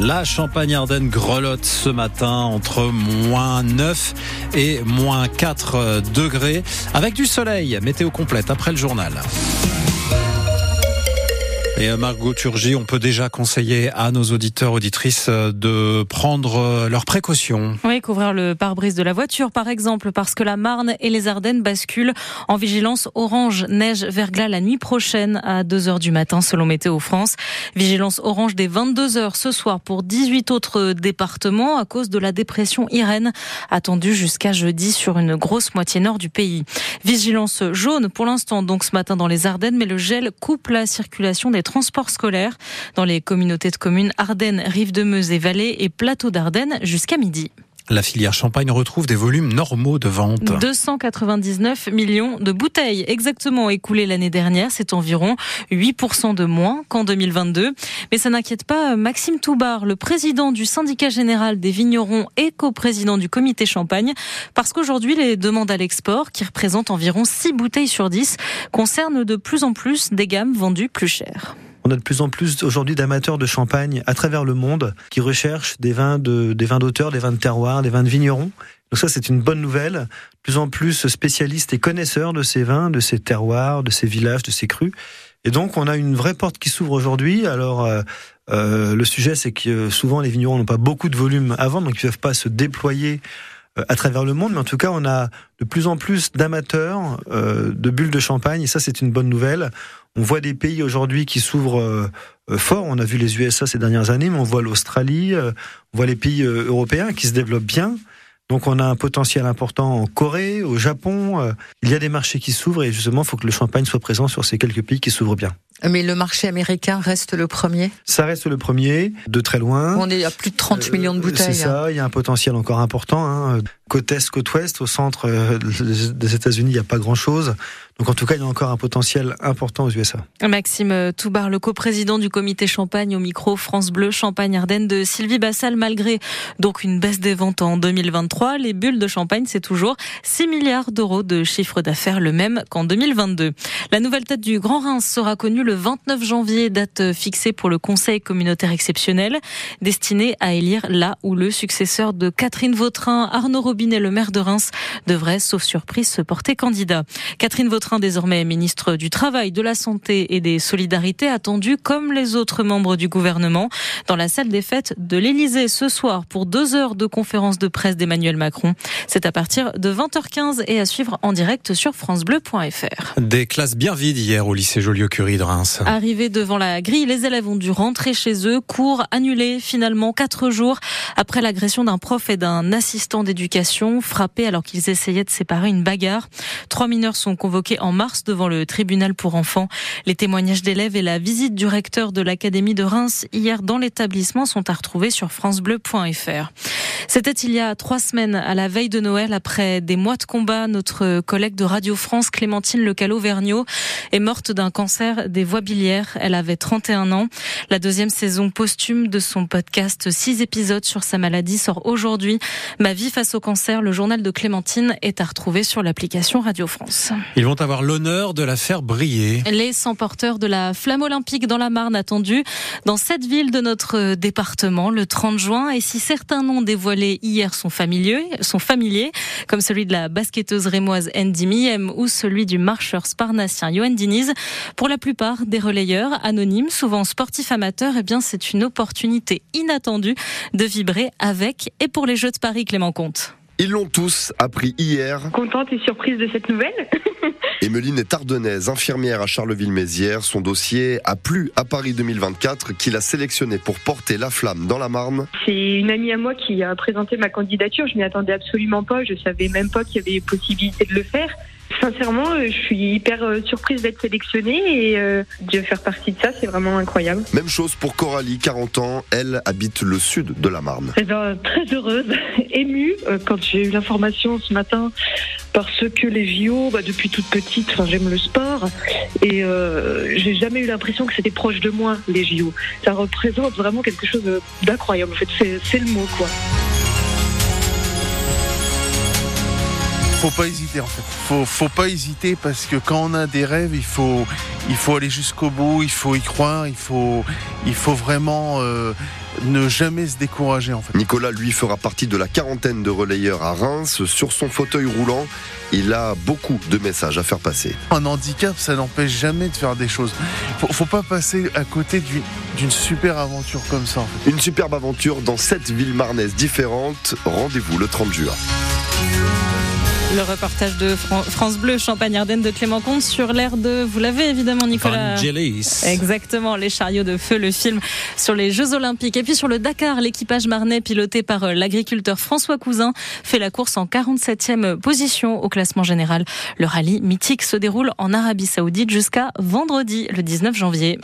La Champagne-Ardenne grelotte ce matin entre moins 9 et moins 4 degrés avec du soleil. Météo complète après le journal. Et euh, Margot Turgy, on peut déjà conseiller à nos auditeurs, auditrices euh, de prendre euh, leurs précautions. Oui, couvrir le pare-brise de la voiture, par exemple, parce que la Marne et les Ardennes basculent en vigilance orange, neige, verglas la nuit prochaine à 2 heures du matin, selon Météo France. Vigilance orange dès 22 heures ce soir pour 18 autres départements à cause de la dépression Irène, attendue jusqu'à jeudi sur une grosse moitié nord du pays. Vigilance jaune pour l'instant, donc ce matin dans les Ardennes, mais le gel coupe la circulation des transport scolaire dans les communautés de communes Ardennes, Rive-de-Meuse et Vallée et Plateau d'Ardennes jusqu'à midi. La filière champagne retrouve des volumes normaux de vente. 299 millions de bouteilles exactement écoulées l'année dernière. C'est environ 8% de moins qu'en 2022. Mais ça n'inquiète pas Maxime Toubar, le président du syndicat général des vignerons et co-président du comité champagne, parce qu'aujourd'hui, les demandes à l'export, qui représentent environ 6 bouteilles sur 10, concernent de plus en plus des gammes vendues plus chères. On a de plus en plus aujourd'hui d'amateurs de champagne à travers le monde qui recherchent des vins de, des vins d'auteur, des vins de terroir, des vins de vignerons. Donc ça, c'est une bonne nouvelle. De plus en plus spécialistes et connaisseurs de ces vins, de ces terroirs, de ces villages, de ces crus. Et donc, on a une vraie porte qui s'ouvre aujourd'hui. Alors, euh, euh, le sujet, c'est que souvent les vignerons n'ont pas beaucoup de volume vendre, donc ils ne peuvent pas se déployer à travers le monde, mais en tout cas, on a de plus en plus d'amateurs euh, de bulles de champagne, et ça, c'est une bonne nouvelle. On voit des pays aujourd'hui qui s'ouvrent euh, fort. On a vu les USA ces dernières années, mais on voit l'Australie, on voit les pays européens qui se développent bien. Donc on a un potentiel important en Corée, au Japon. Il y a des marchés qui s'ouvrent et justement, il faut que le champagne soit présent sur ces quelques pays qui s'ouvrent bien. Mais le marché américain reste le premier Ça reste le premier, de très loin. On est à plus de 30 millions de bouteilles. C'est ça, il y a un potentiel encore important. Hein. Côte est, côte ouest, au centre euh, des États-Unis, il n'y a pas grand-chose. Donc en tout cas, il y a encore un potentiel important aux USA. Maxime Toubar, le coprésident du comité Champagne au micro France Bleu Champagne-Ardenne de Sylvie Bassal, malgré donc une baisse des ventes en 2023, les bulles de champagne, c'est toujours 6 milliards d'euros de chiffre d'affaires, le même qu'en 2022. La nouvelle tête du Grand Reims sera connue le 29 janvier, date fixée pour le Conseil communautaire exceptionnel, destiné à élire là où le successeur de Catherine Vautrin, Arnaud Robinet, le maire de Reims, devrait, sauf surprise, se porter candidat. Catherine Vautrin désormais ministre du Travail, de la Santé et des Solidarités, attendu comme les autres membres du gouvernement dans la salle des fêtes de l'Élysée ce soir pour deux heures de conférence de presse d'Emmanuel Macron. C'est à partir de 20h15 et à suivre en direct sur francebleu.fr. Des classes bien vides hier au lycée Joliot-Curie de Reims. Arrivés devant la grille, les élèves ont dû rentrer chez eux. Cours annulés finalement quatre jours après l'agression d'un prof et d'un assistant d'éducation frappés alors qu'ils essayaient de séparer une bagarre. Trois mineurs sont convoqués en mars devant le tribunal pour enfants. Les témoignages d'élèves et la visite du recteur de l'Académie de Reims hier dans l'établissement sont à retrouver sur francebleu.fr. C'était il y a trois semaines, à la veille de Noël, après des mois de combat, notre collègue de Radio France, Clémentine Lecalo-Vergniaud, est morte d'un cancer des voies biliaires. Elle avait 31 ans. La deuxième saison posthume de son podcast, six épisodes sur sa maladie, sort aujourd'hui. Ma vie face au cancer, le journal de Clémentine, est à retrouver sur l'application Radio France. Ils vont avoir l'honneur de la faire briller. Les 100 porteurs de la flamme olympique dans la Marne attendus dans cette ville de notre département le 30 juin. Et si certains noms dévoilés hier sont familiers, sont familiers comme celui de la basketteuse rémoise Andy Miem ou celui du marcheur sparnassien Johan Diniz, pour la plupart des relayeurs anonymes, souvent sportifs amateurs, eh bien c'est une opportunité inattendue de vibrer avec et pour les Jeux de Paris Clément Comte. Ils l'ont tous appris hier. Contente et surprise de cette nouvelle. Emeline est ardennaise, infirmière à Charleville-Mézières. Son dossier a plu à Paris 2024, qu'il a sélectionné pour porter la flamme dans la Marne. C'est une amie à moi qui a présenté ma candidature. Je m'y attendais absolument pas. Je savais même pas qu'il y avait possibilité de le faire. Sincèrement, euh, je suis hyper euh, surprise d'être sélectionnée et euh, de faire partie de ça, c'est vraiment incroyable. Même chose pour Coralie, 40 ans. Elle habite le sud de la Marne. Eh ben, très heureuse, émue quand j'ai eu l'information ce matin parce que les JO, bah, depuis toute petite, j'aime le sport et j'ai jamais eu l'impression que c'était proche de moi les JO. Ça représente vraiment quelque chose d'incroyable. En fait, c'est le mot quoi. Faut pas hésiter en fait. Faut, faut pas hésiter parce que quand on a des rêves, il faut, il faut aller jusqu'au bout, il faut y croire, il faut, il faut vraiment euh, ne jamais se décourager en fait. Nicolas, lui, fera partie de la quarantaine de relayeurs à Reims. Sur son fauteuil roulant, il a beaucoup de messages à faire passer. Un handicap, ça n'empêche jamais de faire des choses. Faut, faut pas passer à côté d'une- super aventure comme ça. en fait. Une superbe aventure dans sept villes marnaises différentes. Rendez-vous le 30 juin. Le reportage de Fran- France Bleu, Champagne-Ardenne de Clément Comte sur l'air de, vous l'avez évidemment Nicolas. Vangelis. Exactement, les chariots de feu, le film sur les Jeux Olympiques. Et puis sur le Dakar, l'équipage marnais piloté par euh, l'agriculteur François Cousin fait la course en 47e position au classement général. Le rallye mythique se déroule en Arabie Saoudite jusqu'à vendredi, le 19 janvier.